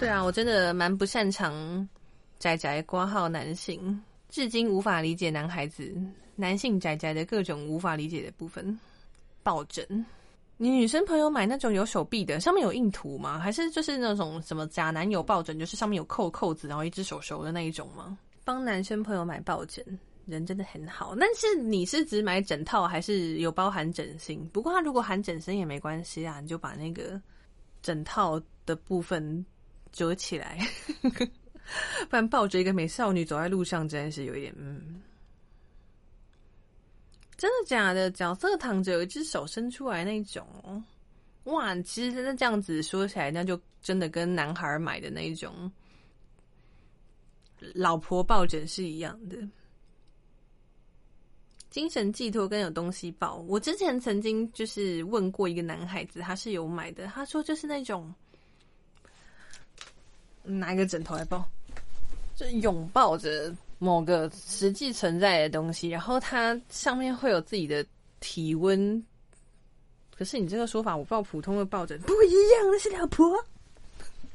对啊，我真的蛮不擅长宅宅挂号男性，至今无法理解男孩子男性宅宅的各种无法理解的部分。抱枕，你女生朋友买那种有手臂的，上面有印图吗？还是就是那种什么假男友抱枕，就是上面有扣扣子，然后一只手手的那一种吗？帮男生朋友买抱枕，人真的很好。但是你是只买枕套，还是有包含枕芯？不过他如果含枕芯也没关系啊，你就把那个枕套的部分折起来，不然抱着一个美少女走在路上，真的是有一点嗯。真的假的？角色躺着，有一只手伸出来那种，哇！其实那这样子说起来，那就真的跟男孩买的那种老婆抱枕是一样的。精神寄托跟有东西抱，我之前曾经就是问过一个男孩子，他是有买的，他说就是那种拿一个枕头来抱，就拥抱着。某个实际存在的东西，然后它上面会有自己的体温。可是你这个说法，我抱普通的抱枕不一样，那是老婆，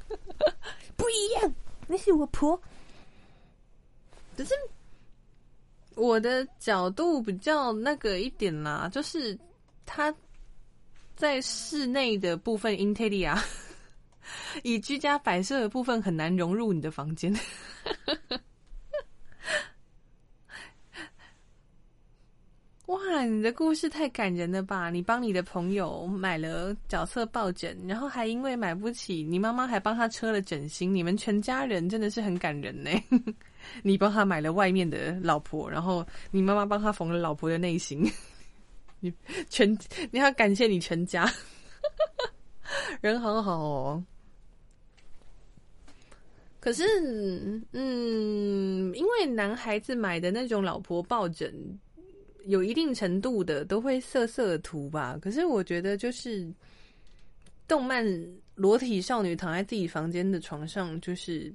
不一样，那是我婆。可是我的角度比较那个一点啦，就是它在室内的部分，Intelia 以居家摆设的部分很难融入你的房间。哇，你的故事太感人了吧！你帮你的朋友买了角色抱枕，然后还因为买不起，你妈妈还帮他车了枕芯，你们全家人真的是很感人呢。你帮他买了外面的老婆，然后你妈妈帮他缝了老婆的内心，你全你要感谢你全家，人好好哦。可是，嗯，因为男孩子买的那种老婆抱枕。有一定程度的都会色色图吧，可是我觉得就是动漫裸体少女躺在自己房间的床上，就是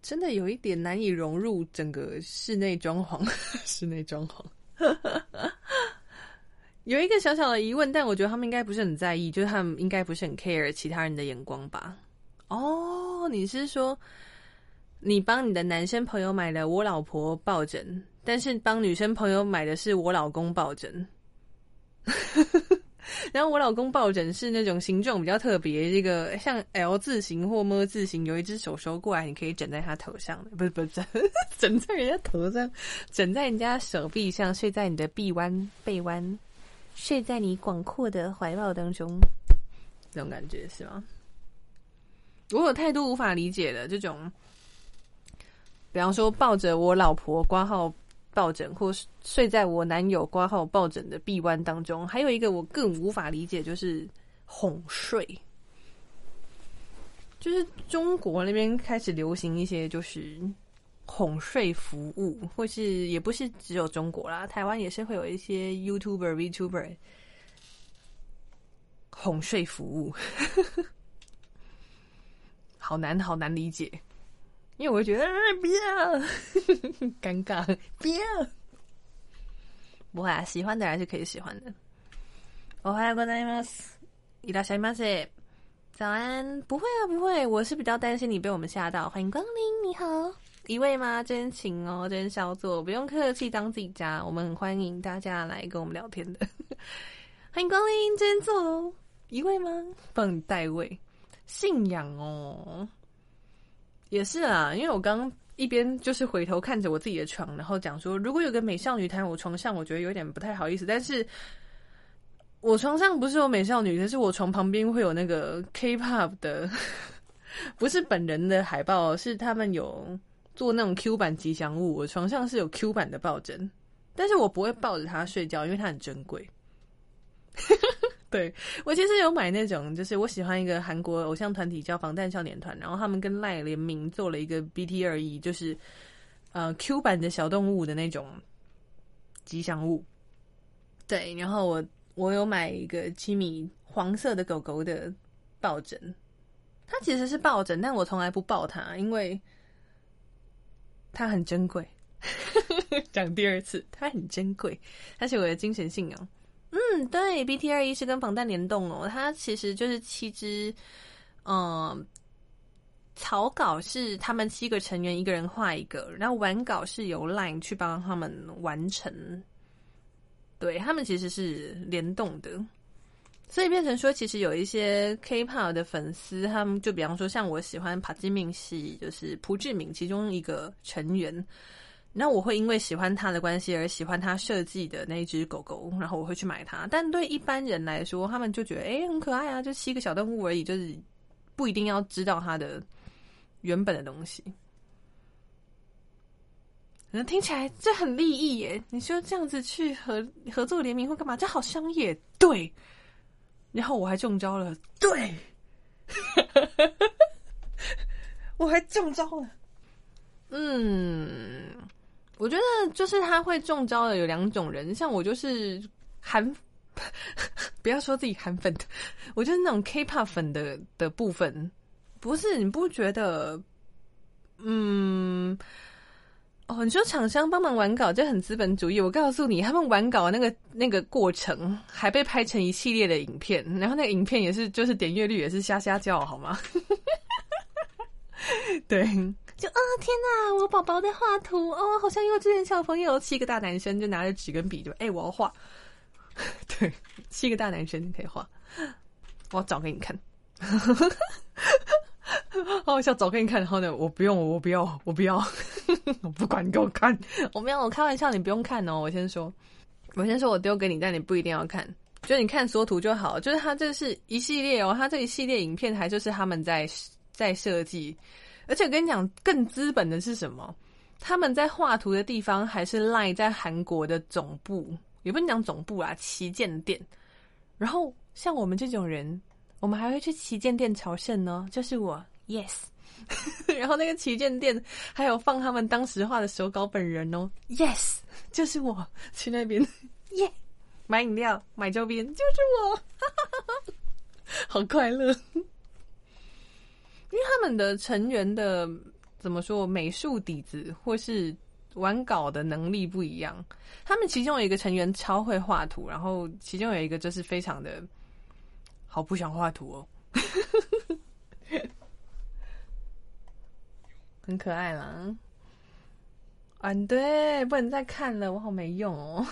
真的有一点难以融入整个室内装潢。室内装潢 有一个小小的疑问，但我觉得他们应该不是很在意，就是他们应该不是很 care 其他人的眼光吧？哦，你是说你帮你的男生朋友买了我老婆抱枕？但是帮女生朋友买的是我老公抱枕，然后我老公抱枕是那种形状比较特别，这个像 L 字形或么字形，有一只手收过来，你可以枕在他头上的，不是不是枕 枕在人家头上，枕在人家手臂上，睡在你的臂弯背弯，睡在你广阔的怀抱当中，这种感觉是吗？我有太多无法理解的这种，比方说抱着我老婆挂号。抱枕，或是睡在我男友挂号抱枕的臂弯当中。还有一个我更无法理解，就是哄睡，就是中国那边开始流行一些就是哄睡服务，或是也不是只有中国啦，台湾也是会有一些 YouTuber、VTuber 哄睡服务，好难，好难理解。因为我会觉得不要 尴尬，不要不会啊，喜欢的还是可以喜欢的。我还有个在吗？伊拉小马塞，早安。不会啊，不会，我是比较担心你被我们吓到。欢迎光临，你好，一位吗？真请哦，真小作，不用客气，当自己家，我们很欢迎大家来跟我们聊天的。欢迎光临，真坐，一位吗？帮你代位，信仰哦。也是啊，因为我刚一边就是回头看着我自己的床，然后讲说，如果有个美少女躺我床上，我觉得有点不太好意思。但是，我床上不是有美少女，可是我床旁边会有那个 K-pop 的，不是本人的海报，是他们有做那种 Q 版吉祥物。我床上是有 Q 版的抱枕，但是我不会抱着它睡觉，因为它很珍贵。对我其实有买那种，就是我喜欢一个韩国偶像团体叫防弹少年团，然后他们跟赖联名做了一个 BT 二 E，就是呃 Q 版的小动物的那种吉祥物。对，然后我我有买一个七米黄色的狗狗的抱枕，它其实是抱枕，但我从来不抱它，因为它很珍贵。讲第二次，它很珍贵，它是我的精神信仰。嗯，对，B T 二一是跟防弹联动哦，它其实就是七只嗯，草稿是他们七个成员一个人画一个，然后完稿是由 Line 去帮他们完成。对他们其实是联动的，所以变成说，其实有一些 K-pop 的粉丝，他们就比方说，像我喜欢帕基命系，就是朴志敏其中一个成员。那我会因为喜欢他的关系而喜欢他设计的那一只狗狗，然后我会去买它。但对一般人来说，他们就觉得哎很可爱啊，就七个小动物而已，就是不一定要知道它的原本的东西。可能听起来这很利益耶！你说这样子去合合作联名会干嘛？这好商业，对。然后我还中招了，对，我还中招了，嗯。我觉得就是他会中招的有两种人，像我就是韩，不要说自己韩粉的，我就是那种 K-pop 粉的的部分。不是你不觉得？嗯，哦，你说厂商帮忙完稿，这很资本主义。我告诉你，他们完稿那个那个过程还被拍成一系列的影片，然后那个影片也是就是点阅率也是瞎瞎叫，好吗？对。就啊天哪！我宝宝在画图哦，好像幼稚园小朋友，七个大男生就拿着纸跟笔，就哎我要画。对，七个大男生你可以画，我要找给你看。好笑，找给你看。然后呢，我不用，我不要，我不要，我不管，你给我看。我没有，我开玩笑，你不用看哦。我先说，我先说我丢给你，但你不一定要看，就你看缩图就好。就是它这是一系列哦，它这一系列影片还就是他们在在设计。而且我跟你讲，更资本的是什么？他们在画图的地方还是赖在韩国的总部，也不能讲总部啊，旗舰店。然后像我们这种人，我们还会去旗舰店朝圣呢。就是我，yes。然后那个旗舰店还有放他们当时画的手稿本人哦，yes，就是我去那边，耶，买饮料、买周边，就是我，好快乐。因为他们的成员的怎么说美术底子或是玩稿的能力不一样，他们其中有一个成员超会画图，然后其中有一个就是非常的好不想画图哦，很可爱啦。嗯，对，不能再看了，我好没用哦。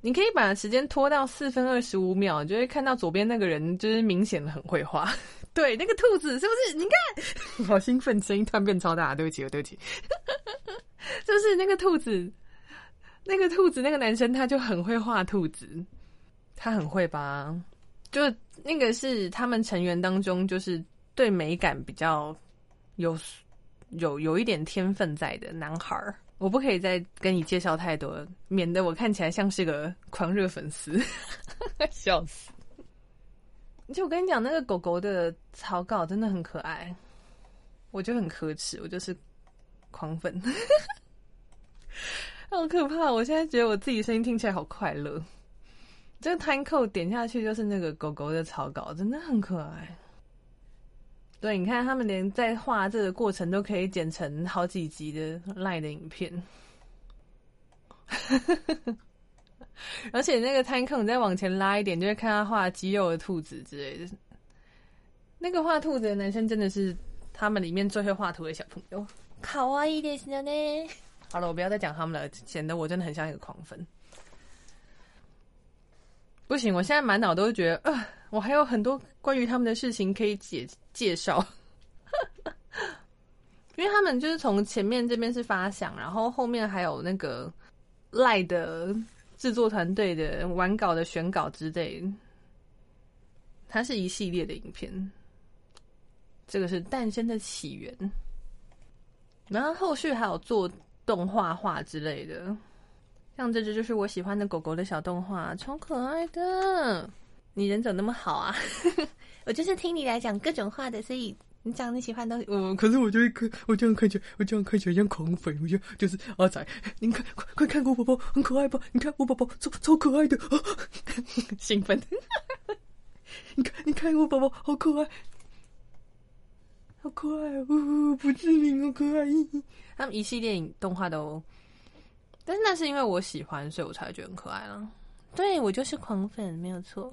你可以把时间拖到四分二十五秒，就会看到左边那个人就是明显的很会画。对，那个兔子是不是？你看，好兴奋，声音突然变超大。对不起，对不起，就 是那个兔子，那个兔子，那个男生他就很会画兔子，他很会吧？就那个是他们成员当中，就是对美感比较有有有一点天分在的男孩儿。我不可以再跟你介绍太多，免得我看起来像是个狂热粉丝，笑死！就我跟你讲，那个狗狗的草稿真的很可爱，我就很可耻，我就是狂粉，好可怕！我现在觉得我自己声音听起来好快乐。这个 time code 点下去就是那个狗狗的草稿，真的很可爱。对，你看他们连在画这个过程都可以剪成好几集的赖的影片，而且那个摊坑再往前拉一点，就会看他画肌肉的兔子之类的。那个画兔子的男生真的是他们里面最会画图的小朋友，卡哇伊的是呢。好了，我不要再讲他们了，显得我真的很像一个狂粉。不行，我现在满脑都是觉得，呃，我还有很多关于他们的事情可以介介绍，因为他们就是从前面这边是发想，然后后面还有那个赖的制作团队的完稿的选稿之类，它是一系列的影片，这个是诞生的起源，然后后续还有做动画画之类的。像这只就是我喜欢的狗狗的小动画，超可爱的。你人怎么那么好啊？我就是听你来讲各种话的，所以你讲你喜欢的东西。嗯，可是我就会看，我这样看起来，我这样看起来像狂粉。我就就是阿仔，您看，快快看我宝宝，很可爱吧？你看我宝宝超超可爱的，兴奋。你看，你看我宝宝好可爱，好可爱哦！不知名，好可爱。他们一系列动画都。但是那是因为我喜欢，所以我才觉得很可爱了。对我就是狂粉，没有错。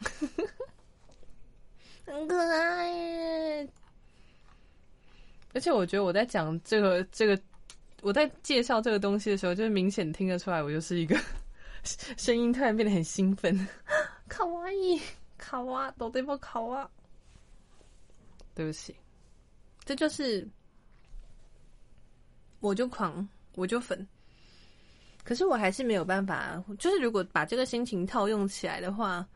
很可爱耶。而且我觉得我在讲这个这个，我在介绍这个东西的时候，就是明显听得出来，我就是一个 声音突然变得很兴奋。卡哇伊，卡哇，都对不卡哇？对不起，这就是我就狂，我就粉。可是我还是没有办法，就是如果把这个心情套用起来的话，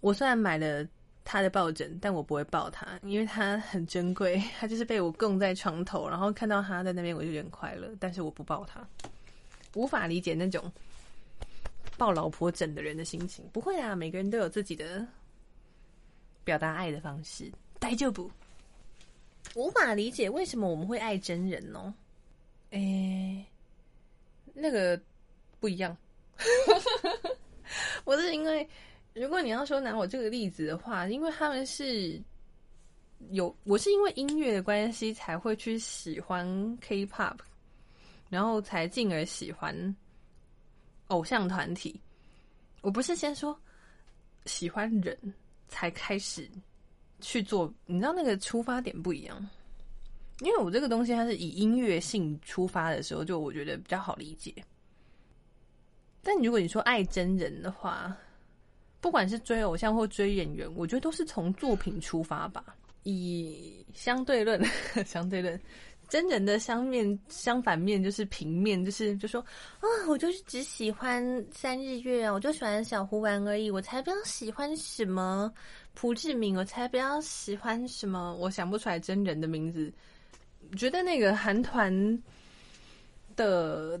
我虽然买了他的抱枕，但我不会抱他，因为他很珍贵，他就是被我供在床头，然后看到他在那边，我就有点快乐。但是我不抱他，无法理解那种抱老婆枕的人的心情。不会啊，每个人都有自己的表达爱的方式。呆就不，无法理解为什么我们会爱真人哦？诶。那个不一样，我是因为，如果你要说拿我这个例子的话，因为他们是有，我是因为音乐的关系才会去喜欢 K-pop，然后才进而喜欢偶像团体。我不是先说喜欢人才开始去做，你知道那个出发点不一样。因为我这个东西它是以音乐性出发的时候，就我觉得比较好理解。但如果你说爱真人的话，不管是追偶像或追演员，我觉得都是从作品出发吧。以相对论，相对论，真人的相面相反面就是平面，就是就说啊，我就是只喜欢三日月啊，我就喜欢小胡丸而已，我才不要喜欢什么朴志敏，我才不要喜欢什么，我想不出来真人的名字。觉得那个韩团的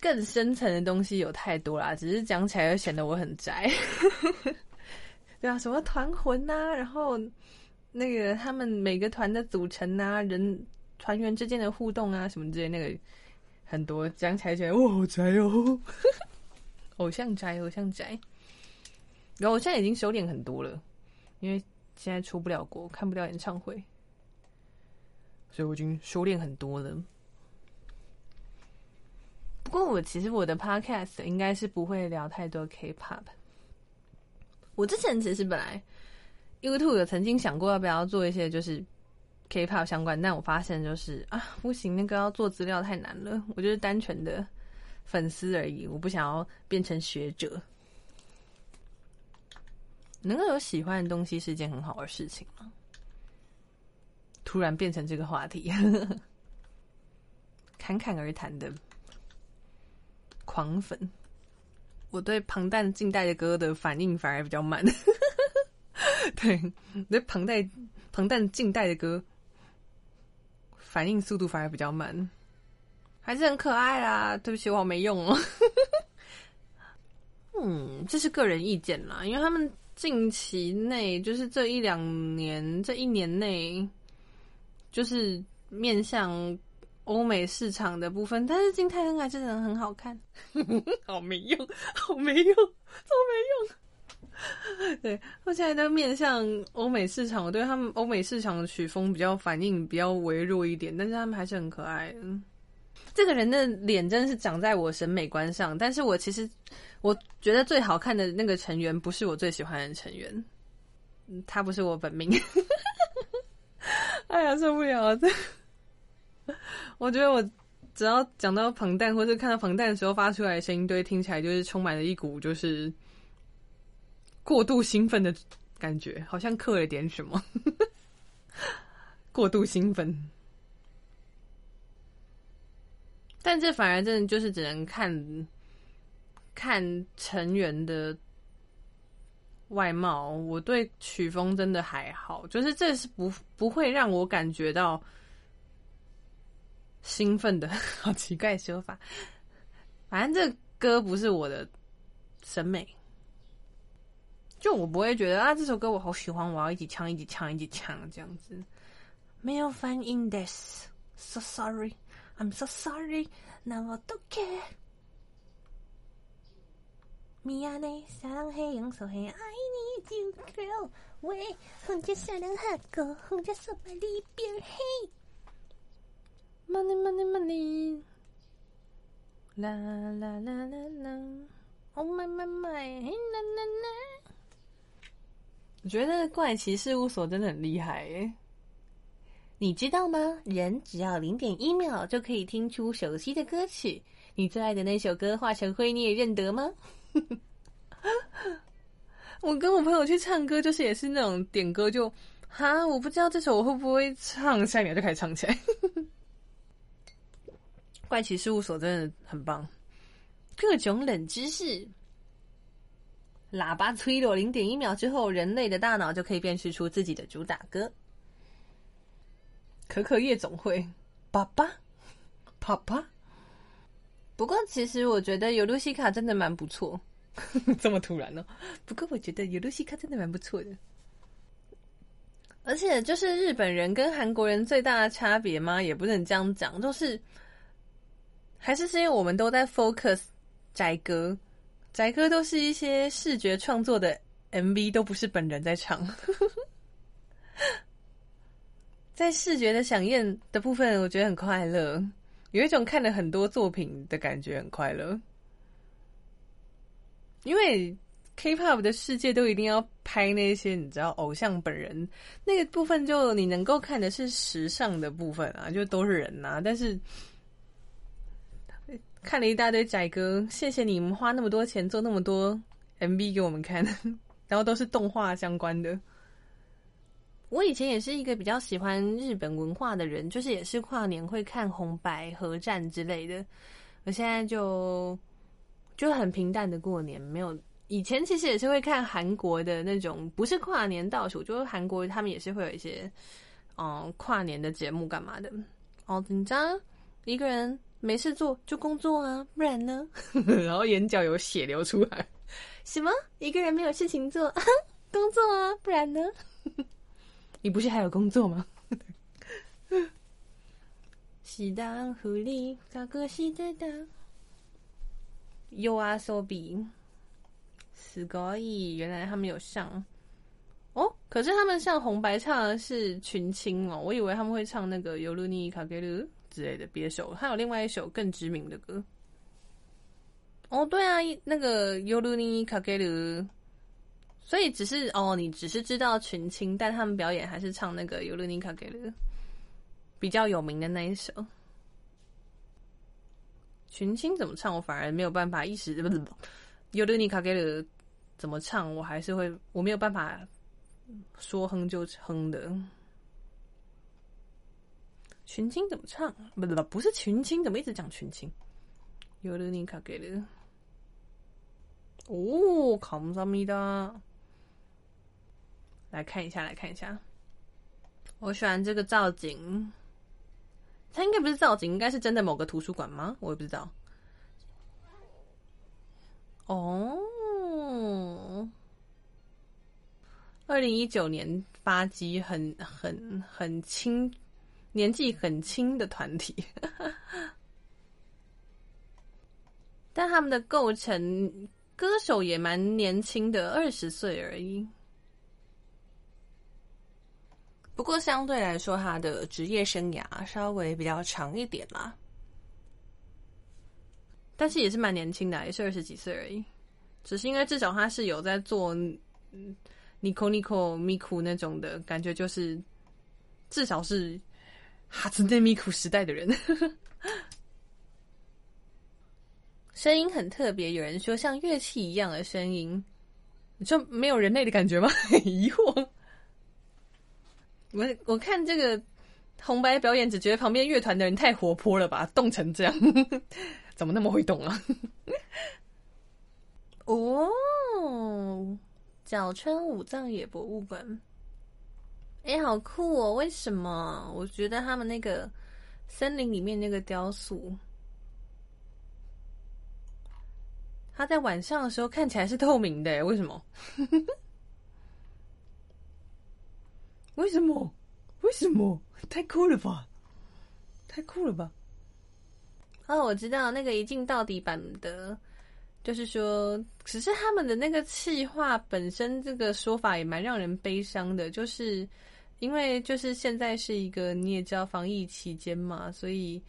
更深层的东西有太多啦，只是讲起来又显得我很宅。对啊，什么团魂呐，然后那个他们每个团的组成啊，人团员之间的互动啊，什么之类，那个很多讲起来觉得哇好宅哦，偶像宅，偶像宅。然后我现在已经收敛很多了，因为现在出不了国，看不了演唱会。所以我已经收敛很多了。不过我其实我的 podcast 应该是不会聊太多 K-pop。我之前其实本来 YouTube 有曾经想过要不要做一些就是 K-pop 相关，但我发现就是啊不行，那个要做资料太难了。我就是单纯的粉丝而已，我不想要变成学者。能够有喜欢的东西是一件很好的事情吗？突然变成这个话题，侃侃而谈的狂粉，我对庞蛋近代的歌的反应反而比较慢。对，对庞代庞蛋近代的歌反应速度反而比较慢，还是很可爱啦。对不起，我没用哦。嗯，这是个人意见啦，因为他们近期内就是这一两年，这一年内。就是面向欧美市场的部分，但是金泰恩还真的很好看，好没用，好没用，超没用。对，我现在在面向欧美市场，我对他们欧美市场的曲风比较反应比较微弱一点，但是他们还是很可爱。这个人的脸真的是长在我审美观上，但是我其实我觉得最好看的那个成员不是我最喜欢的成员，他不是我本命。哎呀，受不了！这，我觉得我只要讲到彭蛋，或者看到彭蛋的时候发出来的声音，都会听起来就是充满了一股就是过度兴奋的感觉，好像刻了点什么。过度兴奋，但这反而真的就是只能看看成员的。外貌，我对曲风真的还好，就是这是不不会让我感觉到兴奋的，好奇怪的修法。反正这歌不是我的审美，就我不会觉得啊，这首歌我好喜欢，我要一起唱，一起唱，一起唱这样子。没有反应的，so sorry，I'm so sorry，那我都 care。米娅内，小狼黑羊手黑，爱你，dear girl，喂，红家小狼哈狗，红家手把里边黑。money money money，啦啦啦啦啦，Oh my my my，嘿啦啦啦。我觉得怪奇事务所真的很厉害耶。你知道吗？人只要零点一秒就可以听出熟悉的歌曲。你最爱的那首歌《化成灰》，你也认得吗？我跟我朋友去唱歌，就是也是那种点歌就哈，我不知道这首我会不会唱，下一秒就开始唱起来。怪奇事务所真的很棒，各种冷知识。喇叭吹落零点一秒之后，人类的大脑就可以辨识出自己的主打歌。可可夜总会，爸爸，爸爸。不过，其实我觉得尤露西卡真的蛮不错。这么突然呢？不过我觉得尤露西卡真的蛮不错的。而且，就是日本人跟韩国人最大的差别吗？也不能这样讲，就是还是是因为我们都在 focus 宅歌，宅歌都是一些视觉创作的 MV，都不是本人在唱。在视觉的响应的部分，我觉得很快乐，有一种看了很多作品的感觉，很快乐。因为 K-pop 的世界都一定要拍那些你知道偶像本人那个部分，就你能够看的是时尚的部分啊，就都是人呐。但是看了一大堆仔哥，谢谢你们花那么多钱做那么多 MV 给我们看，然后都是动画相关的。我以前也是一个比较喜欢日本文化的人，就是也是跨年会看红白合战之类的。我现在就。就很平淡的过年，没有以前其实也是会看韩国的那种，不是跨年倒数，就是韩国他们也是会有一些，嗯，跨年的节目干嘛的。哦紧张，一个人没事做就工作啊，不然呢？然后眼角有血流出来，什么？一个人没有事情做，工作啊，不然呢？你不是还有工作吗？是当狐狸，高个是的当。有啊，手比死可以，原来他们有上哦。可是他们上红白唱的是群青哦，我以为他们会唱那个《尤鲁尼卡给鲁》之类的别首，还有另外一首更知名的歌。哦，对啊，那个《尤鲁尼卡给鲁》，所以只是哦，你只是知道群青，但他们表演还是唱那个《尤鲁尼卡给鲁》比较有名的那一首。群青怎么唱，我反而没有办法一时不是尤德尼卡给了怎么唱，我还是会我没有办法说哼就哼的。群青怎么唱？不不不是群青，怎么一直讲群青？尤德尼卡给了哦，卡姆萨米达，来看一下，来看一下，我喜欢这个造景。它应该不是造景，应该是真的某个图书馆吗？我也不知道。哦，二零一九年发迹，很很很轻，年纪很轻的团体，但他们的构成，歌手也蛮年轻的，二十岁而已。不过相对来说，他的职业生涯稍微比较长一点啦，但是也是蛮年轻的，也是二十几岁而已。只是因为至少他是有在做 Nico Nico Miku 那种的感觉，就是至少是哈兹内 Miku 时代的人，声音很特别。有人说像乐器一样的声音，就没有人类的感觉吗？疑惑。我我看这个红白表演，只觉得旁边乐团的人太活泼了吧，冻成这样，怎么那么会动啊？哦，角川武藏野博物馆，哎，好酷哦！为什么？我觉得他们那个森林里面那个雕塑，它在晚上的时候看起来是透明的，为什么？为什么？为什么？太酷了吧！太酷了吧！哦，我知道那个一镜到底版的，就是说，只是他们的那个气话本身，这个说法也蛮让人悲伤的。就是因为，就是现在是一个你也知道防疫期间嘛，所以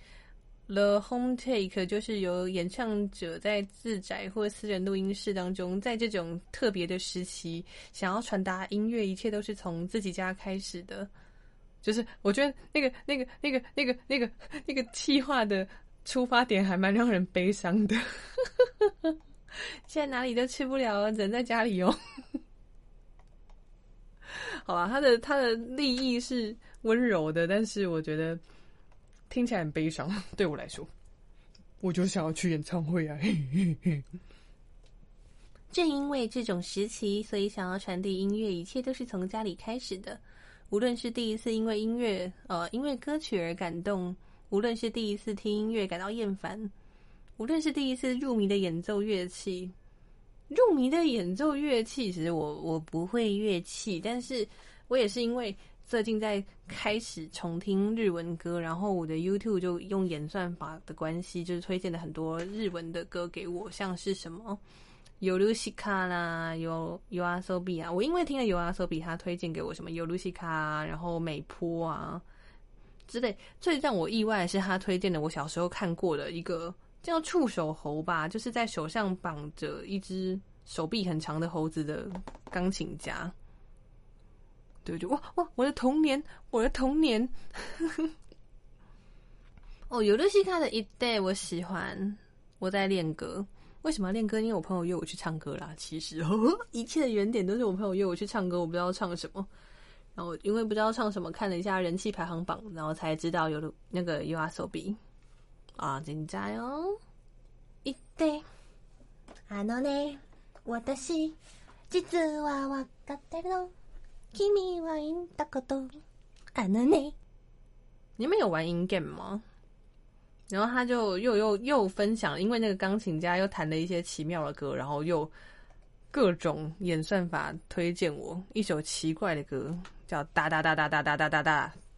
The home take 就是由演唱者在自宅或私人录音室当中，在这种特别的时期，想要传达音乐，一切都是从自己家开始的。就是我觉得那个、那个、那个、那个、那个、那个气话的出发点还蛮让人悲伤的。现在哪里都去不了，只能在家里哦。好吧，他的他的立意是温柔的，但是我觉得。听起来很悲伤，对我来说，我就想要去演唱会啊！正因为这种时期，所以想要传递音乐，一切都是从家里开始的。无论是第一次因为音乐，呃，因为歌曲而感动；无论是第一次听音乐感到厌烦；无论是第一次入迷的演奏乐器，入迷的演奏乐器，其实我我不会乐器，但是我也是因为。最近在开始重听日文歌，然后我的 YouTube 就用演算法的关系，就是推荐了很多日文的歌给我，像是什么有露西卡啦，有有阿索比啊。我因为听了有阿索比，他推荐给我什么有露西卡，然后美坡啊之类。最让我意外的是，他推荐的我小时候看过的一个叫触手猴吧，就是在手上绑着一只手臂很长的猴子的钢琴家。对，就哇哇，我的童年，我的童年。哦，有的西卡的一代我喜欢，我在练歌。为什么要练歌？因为我朋友约我去唱歌啦。其实，一切的原点都是我朋友约我去唱歌，我不知道唱什么。然后因为不知道唱什么，看了一下人气排行榜，然后才知道有那个 U R S O B 啊，精彩哦！一代，あのね、私実はわかってるの。君は言ったことあるね。你们有玩 in game 吗？然后他就又又又分享，因为那个钢琴家又弹了一些奇妙的歌，然后又各种演算法推荐我一首奇怪的歌，叫哒哒哒哒哒哒哒哒哒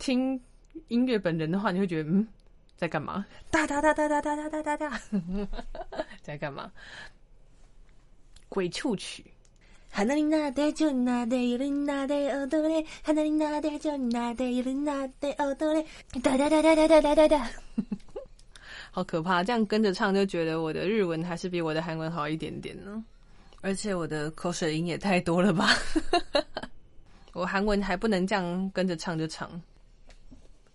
听音乐本人的话，你会觉得嗯，在干嘛？哒哒哒哒哒哒哒哒哒哒，在干嘛？鬼畜曲。花になでちょなでゆるなで踊れ花になでちょなでゆるなで踊れ哒哒哒哒哒哒哒哒哒，好可怕！这样跟着唱就觉得我的日文还是比我的韩文好一点点呢。而且我的口水音也太多了吧？我韩文还不能这样跟着唱就唱。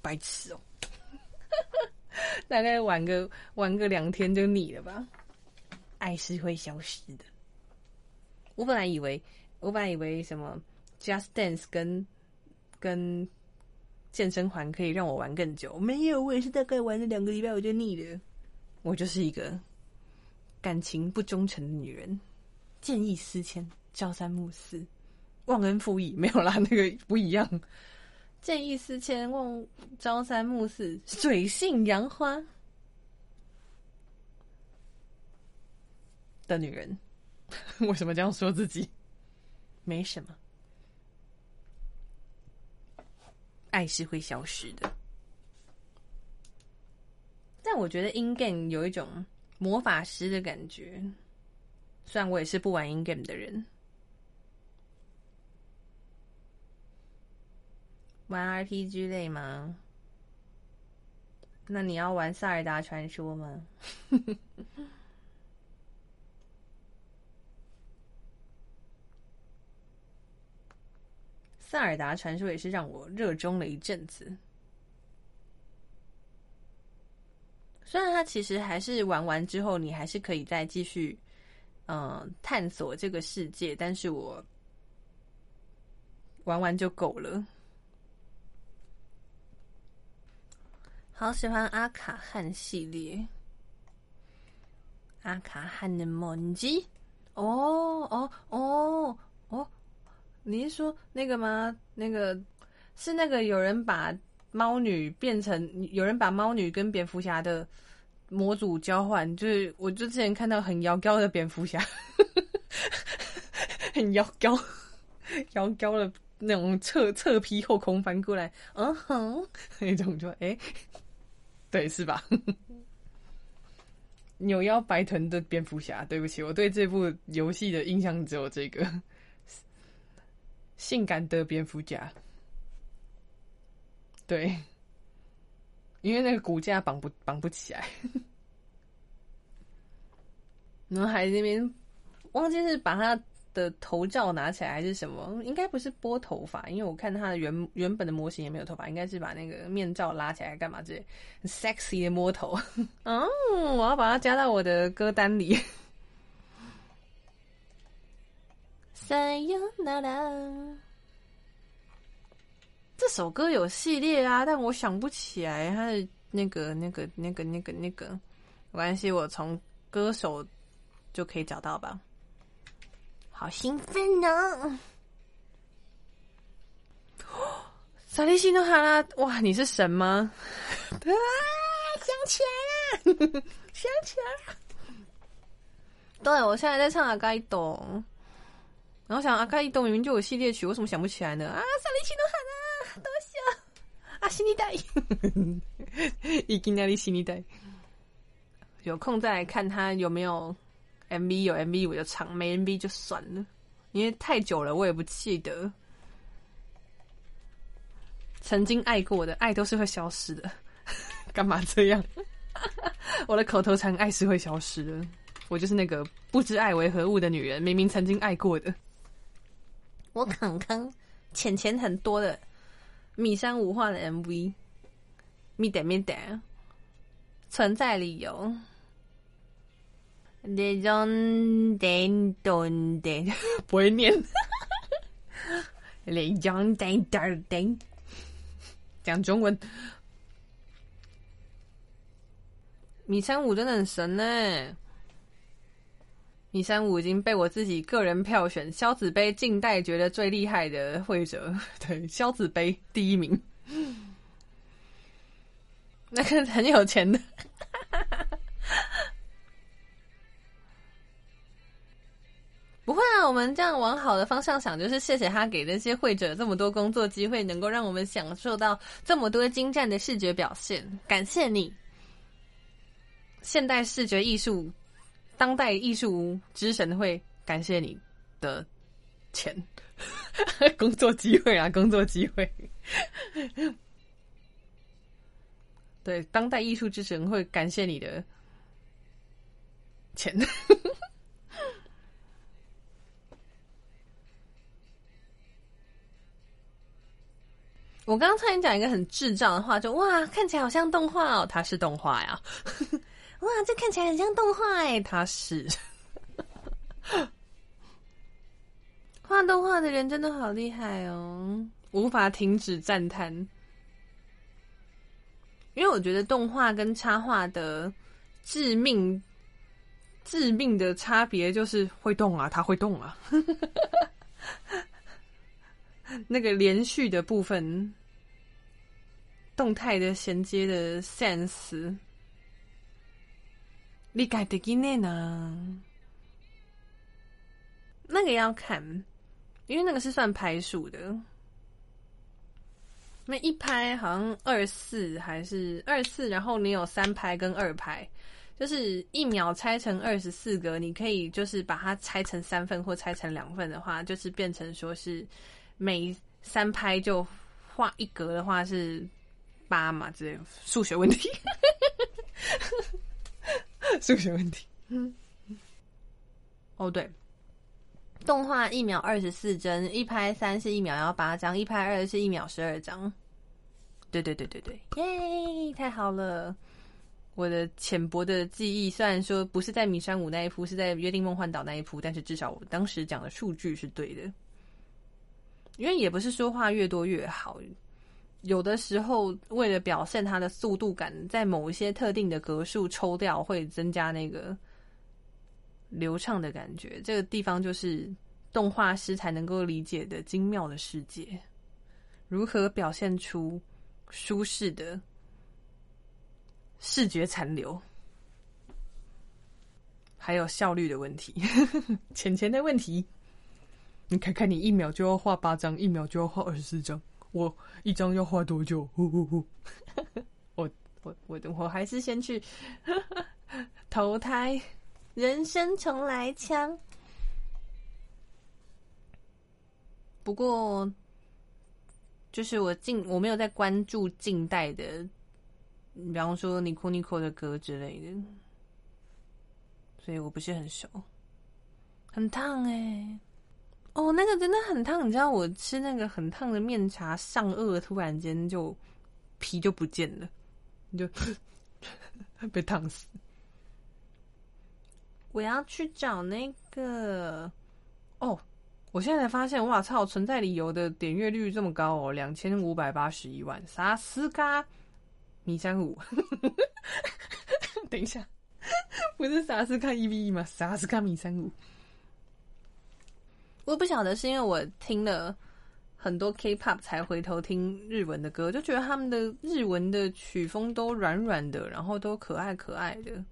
白痴哦。大概玩个玩个两天就腻了吧，爱是会消失的。我本来以为，我本来以为什么 Just Dance 跟跟健身环可以让我玩更久，没有，我也是大概玩了两个礼拜我就腻了。我就是一个感情不忠诚的女人，见异思迁，朝三暮四，忘恩负义，没有啦，那个不一样。见异思迁，望朝三暮四，水性杨花的女人，为什么这样说自己？没什么，爱是会消失的。但我觉得 in game 有一种魔法师的感觉，虽然我也是不玩 in game 的人。玩 RPG 类吗？那你要玩《塞尔达传说》吗？《塞尔达传说》也是让我热衷了一阵子。虽然它其实还是玩完之后，你还是可以再继续，嗯，探索这个世界，但是我玩完就够了。好喜欢阿卡汉系列，阿卡汉的梦姬。哦哦哦哦，你是说那个吗？那个是那个有人把。猫女变成有人把猫女跟蝙蝠侠的模组交换，就是我就之前看到很妖娇的蝙蝠侠，很妖娇妖娇的那种侧侧劈后空翻过来，嗯哼，那种就哎，对是吧？扭腰白臀的蝙蝠侠，对不起，我对这部游戏的印象只有这个性感的蝙蝠侠。对，因为那个骨架绑不绑不起来，然后还那边忘记是把它的头罩拿起来还是什么，应该不是拨头发，因为我看他的原原本的模型也没有头发，应该是把那个面罩拉起来干嘛？这 sexy 的摸头，嗯，我要把它加到我的歌单里。这首歌有系列啊，但我想不起来它的那个、那个、那个、那个、那个，没关系，我从歌手就可以找到吧。好兴奋呢！萨利西诺哈拉，哇，你是神吗？啊，想起来了，想起来了。对，我现在在唱阿盖多，然后想阿盖多明明就有系列曲，为什么想不起来呢？啊，萨利西诺哈拉。どうしよう啊！死にたい，いきなり死にたい。有空再来看他有没有 MV，有 MV 我就唱，没 MV 就算了，因为太久了我也不记得。曾经爱过的爱都是会消失的，干嘛这样？我的口头禅爱是会消失的，我就是那个不知爱为何物的女人，明明曾经爱过的。我刚刚钱钱很多的。米山五画的 MV，咪得咪得，存在理由。那种叮咚的不会念，那种叮咚叮，讲中文。米三五真的很神呢。米三五已经被我自己个人票选肖子杯近代觉得最厉害的会者，对肖子杯第一名，那个很有钱的，不会啊，我们这样往好的方向想，就是谢谢他给那些会者这么多工作机会，能够让我们享受到这么多精湛的视觉表现，感谢你，现代视觉艺术。当代艺术之神会感谢你的钱，工作机会啊，工作机会。对，当代艺术之神会感谢你的钱。我刚刚差点讲一个很智障的话，就哇，看起来好像动画哦，它是动画呀。哇，这看起来很像动画哎！它是 画动画的人，真的好厉害哦，无法停止赞叹。因为我觉得动画跟插画的致命、致命的差别就是会动啊，它会动啊，那个连续的部分、动态的衔接的 sense。理解的几内呢？那个要看，因为那个是算拍数的。那一拍好像二四还是二四，然后你有三拍跟二拍，就是一秒拆成二十四格，你可以就是把它拆成三份或拆成两份的话，就是变成说是每三拍就画一格的话是八嘛，这数学问题。数学问题。嗯，哦对，动画一秒二十四帧，一拍三是一秒要八张，一拍二是一秒十二张。对对对对对，耶，太好了！我的浅薄的记忆，虽然说不是在米山五那一铺，是在约定梦幻岛那一铺，但是至少我当时讲的数据是对的。因为也不是说话越多越好，有的时候为了表现它的速度感，在某一些特定的格数抽掉，会增加那个流畅的感觉。这个地方就是动画师才能够理解的精妙的世界，如何表现出舒适的。视觉残留，还有效率的问题，钱钱的问题。你看看，你一秒就要画八张，一秒就要画二十四张，我一张要画多久？呼呼呼！我我我我还是先去 投胎，人生重来枪。不过，就是我近我没有在关注近代的。比方说尼可尼可的歌之类的，所以我不是很熟。很烫哎！哦，那个真的很烫。你知道我吃那个很烫的面茶上颚，突然间就皮就不见了，你就 被烫死。我要去找那个哦！我现在才发现，哇操！存在理由的点阅率这么高哦，两千五百八十一万，啥斯嘎？米三五，等一下，不是啥是看 E V E 吗？啥是看米三五？我不晓得，是因为我听了很多 K pop 才回头听日文的歌，就觉得他们的日文的曲风都软软的，然后都可爱可爱的。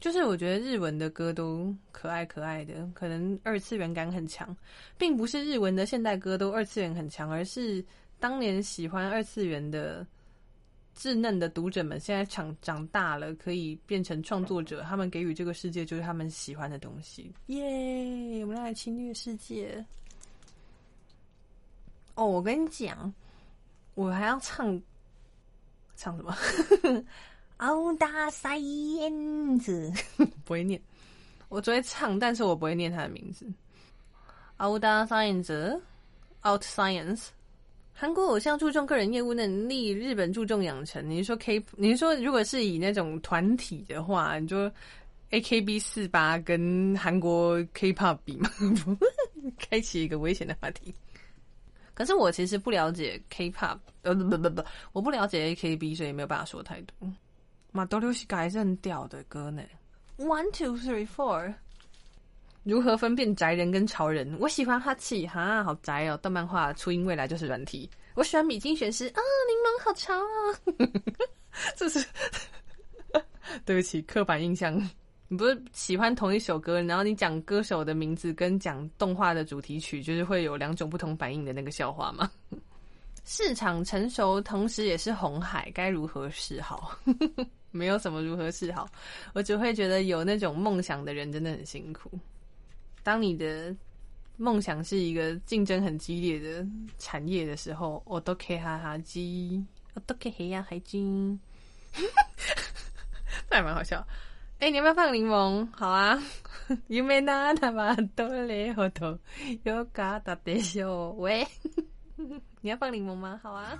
就是我觉得日文的歌都可爱可爱的，可能二次元感很强，并不是日文的现代歌都二次元很强，而是当年喜欢二次元的。稚嫩的读者们现在长长大了，可以变成创作者。他们给予这个世界就是他们喜欢的东西。耶！我们来侵略世界。哦，我跟你讲，我还要唱唱什么？奥达塞燕子 不会念，我只会唱，但是我不会念他的名字。奥达塞燕子，Out Science。韩国偶像注重个人业务能力，日本注重养成。你是说 K？你是说如果是以那种团体的话，你说 A K B 四八跟韩国 K pop 比吗？开启一个危险的话题。可是我其实不了解 K pop，呃不不不不，我不了解 A K B，所以没有办法说太多。马多流西改是很屌的歌呢。One two three four。如何分辨宅人跟潮人？我喜欢哈气哈，好宅哦！动漫画初音未来就是软体。我喜欢米津玄师啊，柠檬好潮啊！这是 对不起，刻板印象。你不是喜欢同一首歌，然后你讲歌手的名字跟讲动画的主题曲，就是会有两种不同反应的那个笑话吗？市场成熟，同时也是红海，该如何是好？没有什么如何是好，我只会觉得有那种梦想的人真的很辛苦。当你的梦想是一个竞争很激烈的产业的时候，我都可以哈哈鸡，我都可以黑呀海金，那还蛮好笑。哎，你要不要放柠檬？好啊，有没拿他妈多嘞？后头有嘎达的秀喂，你要放柠檬吗？好啊。